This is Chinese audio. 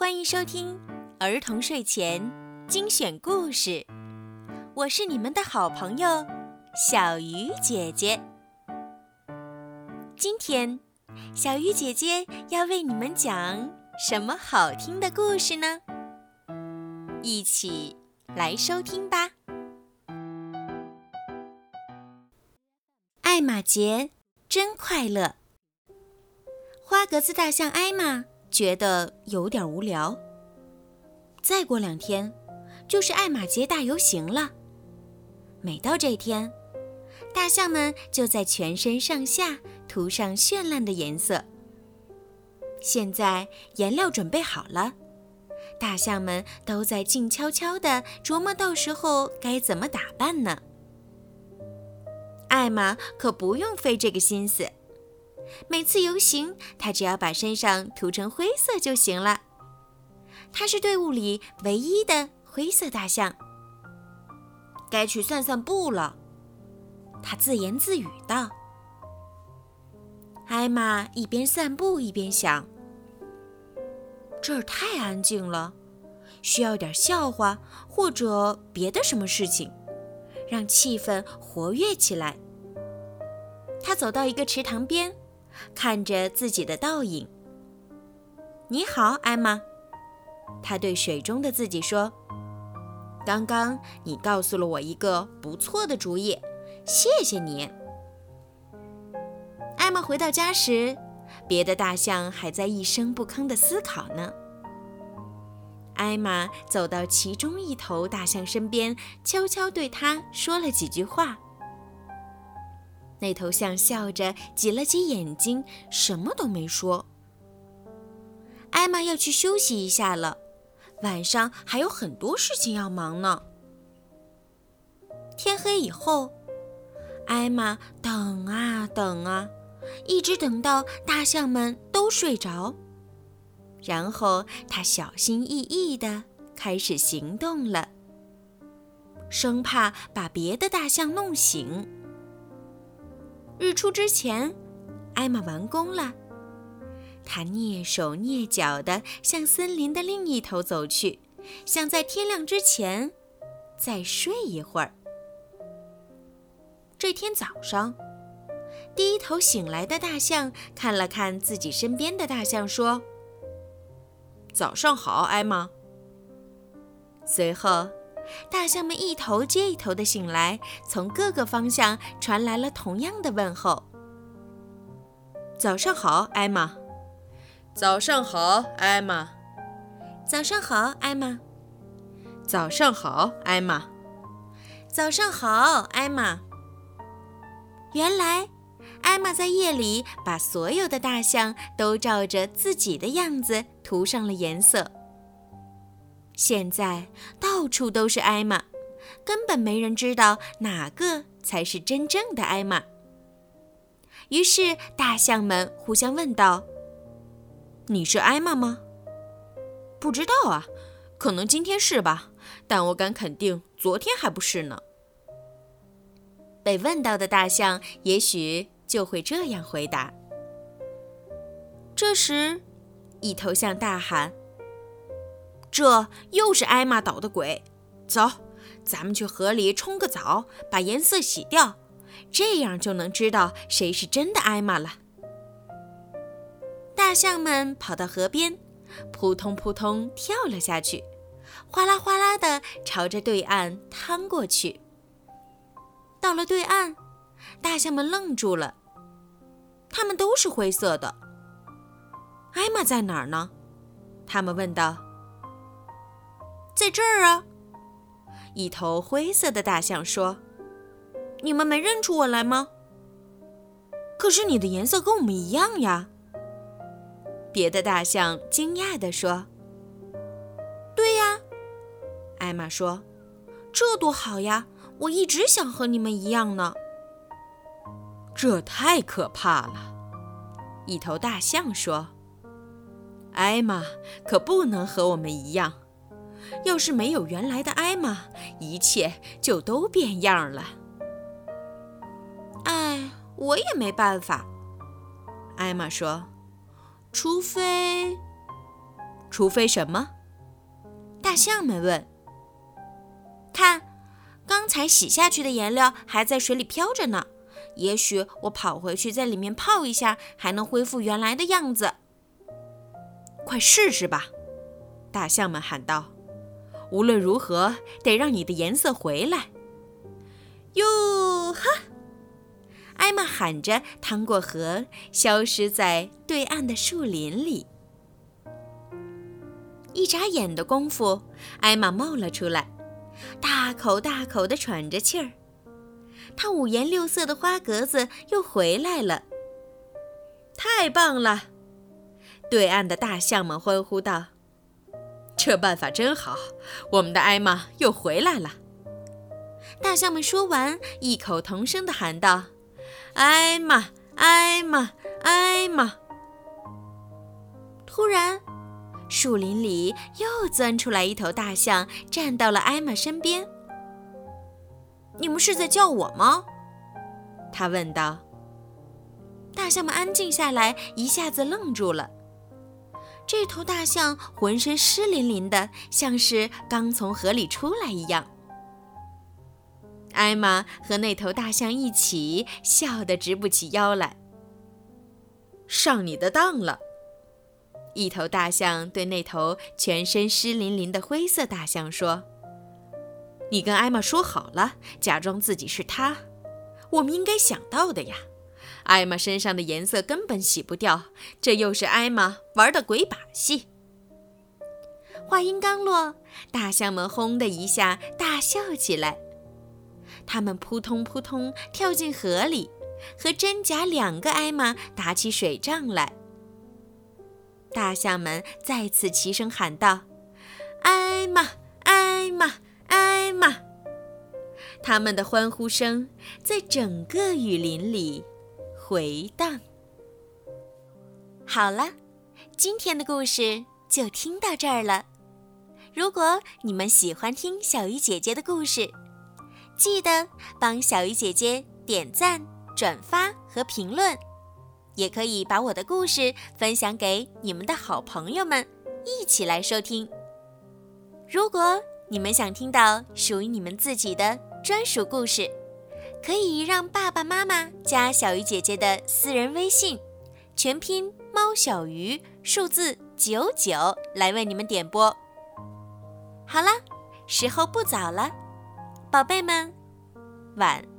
欢迎收听儿童睡前精选故事，我是你们的好朋友小鱼姐姐。今天，小鱼姐姐要为你们讲什么好听的故事呢？一起来收听吧。艾玛节真快乐，花格子大象艾玛。觉得有点无聊。再过两天，就是爱马节大游行了。每到这天，大象们就在全身上下涂上绚烂的颜色。现在颜料准备好了，大象们都在静悄悄地琢磨到时候该怎么打扮呢。艾玛可不用费这个心思。每次游行，他只要把身上涂成灰色就行了。他是队伍里唯一的灰色大象。该去散散步了，他自言自语道。艾玛一边散步一边想：这儿太安静了，需要点笑话或者别的什么事情，让气氛活跃起来。他走到一个池塘边。看着自己的倒影。你好，艾玛，他对水中的自己说：“刚刚你告诉了我一个不错的主意，谢谢你。”艾玛回到家时，别的大象还在一声不吭地思考呢。艾玛走到其中一头大象身边，悄悄对他说了几句话。那头象笑着挤了挤眼睛，什么都没说。艾玛要去休息一下了，晚上还有很多事情要忙呢。天黑以后，艾玛等啊等啊，一直等到大象们都睡着，然后他小心翼翼地开始行动了，生怕把别的大象弄醒。日出之前，艾玛完工了。她蹑手蹑脚地向森林的另一头走去，想在天亮之前再睡一会儿。这天早上，第一头醒来的大象看了看自己身边的大象，说：“早上好，艾玛。”随后。大象们一头接一头的醒来，从各个方向传来了同样的问候：“早上好，艾玛。”“早上好，艾玛。”“早上好，艾玛。”“早上好，艾玛。”“早上好，艾玛。”原来，艾玛在夜里把所有的大象都照着自己的样子涂上了颜色。现在到处都是艾玛，根本没人知道哪个才是真正的艾玛。于是大象们互相问道：“你是艾玛吗？”“不知道啊，可能今天是吧，但我敢肯定，昨天还不是呢。”被问到的大象也许就会这样回答。这时，一头象大喊。这又是艾玛捣的鬼！走，咱们去河里冲个澡，把颜色洗掉，这样就能知道谁是真的艾玛了。大象们跑到河边，扑通扑通跳了下去，哗啦哗啦的朝着对岸趟过去。到了对岸，大象们愣住了，它们都是灰色的。艾玛在哪儿呢？他们问道。在这儿啊！一头灰色的大象说：“你们没认出我来吗？可是你的颜色跟我们一样呀。”别的大象惊讶地说：“对呀。”艾玛说：“这多好呀！我一直想和你们一样呢。”这太可怕了！一头大象说：“艾玛可不能和我们一样。”要是没有原来的艾玛，一切就都变样了。哎，我也没办法。艾玛说：“除非……”除非什么？大象们问。看，刚才洗下去的颜料还在水里飘着呢。也许我跑回去在里面泡一下，还能恢复原来的样子。快试试吧！大象们喊道。无论如何，得让你的颜色回来。哟哈！艾玛喊着，趟过河，消失在对岸的树林里。一眨眼的功夫，艾玛冒了出来，大口大口地喘着气儿。她五颜六色的花格子又回来了，太棒了！对岸的大象们欢呼道：“这办法真好，我们的艾玛又回来了。”大象们说完，异口同声地喊道：“艾玛，艾玛，艾玛！”突然，树林里又钻出来一头大象，站到了艾玛身边。“你们是在叫我吗？”他问道。大象们安静下来，一下子愣住了。这头大象浑身湿淋淋的，像是刚从河里出来一样。艾玛和那头大象一起笑得直不起腰来。上你的当了！一头大象对那头全身湿淋淋的灰色大象说：“你跟艾玛说好了，假装自己是他。我们应该想到的呀。艾玛身上的颜色根本洗不掉，这又是艾玛玩的鬼把戏。”话音刚落，大象们轰的一下大笑起来。他们扑通扑通跳进河里，和真假两个艾玛打起水仗来。大象们再次齐声喊道：“艾玛，艾玛，艾玛！”他们的欢呼声在整个雨林里回荡。好了，今天的故事就听到这儿了。如果你们喜欢听小鱼姐姐的故事，记得帮小鱼姐姐点赞、转发和评论。也可以把我的故事分享给你们的好朋友们，一起来收听。如果你们想听到属于你们自己的专属故事，可以让爸爸妈妈加小鱼姐姐的私人微信，全拼猫小鱼数字九九来为你们点播。好了，时候不早了，宝贝们，晚安。